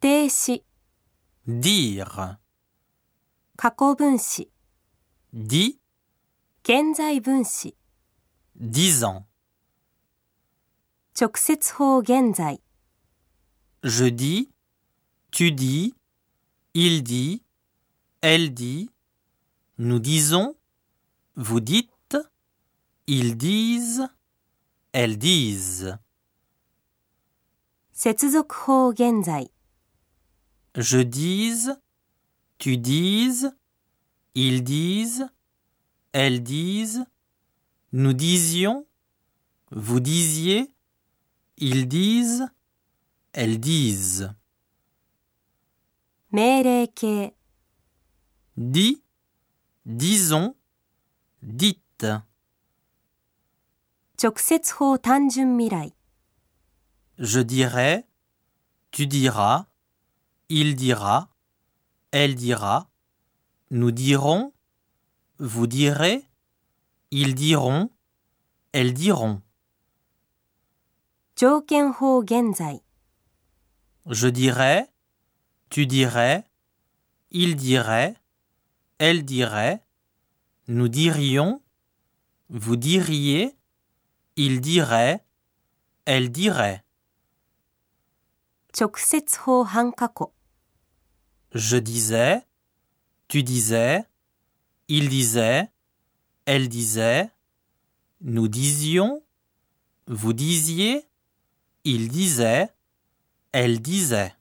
定词、 dire, 过去分词、 dit, 现在分词、 disant. 直接法现在、 Je dis, tu dis, il dit, elle dit, nous disons, vous dites, ils disent, elles disent. 接続法现在、 Je dise, tu dises, ils disent, elles disent, nous disions, vous disiez, ils disent, elles disent. 命令形、 Dis, disons, dites. 直接法単纯未来、 Je dirai, tu diras, il dira, elle dira, nous dirons, vous direz, ils diront, elles diront. Je dirais, tu dirais, il dirait, elle dirait, nous dirions, vous diriez, il dirait, elle dirait. Je disais, tu disais, il disait, elle disait, nous disions, vous disiez, il disait, elle disait.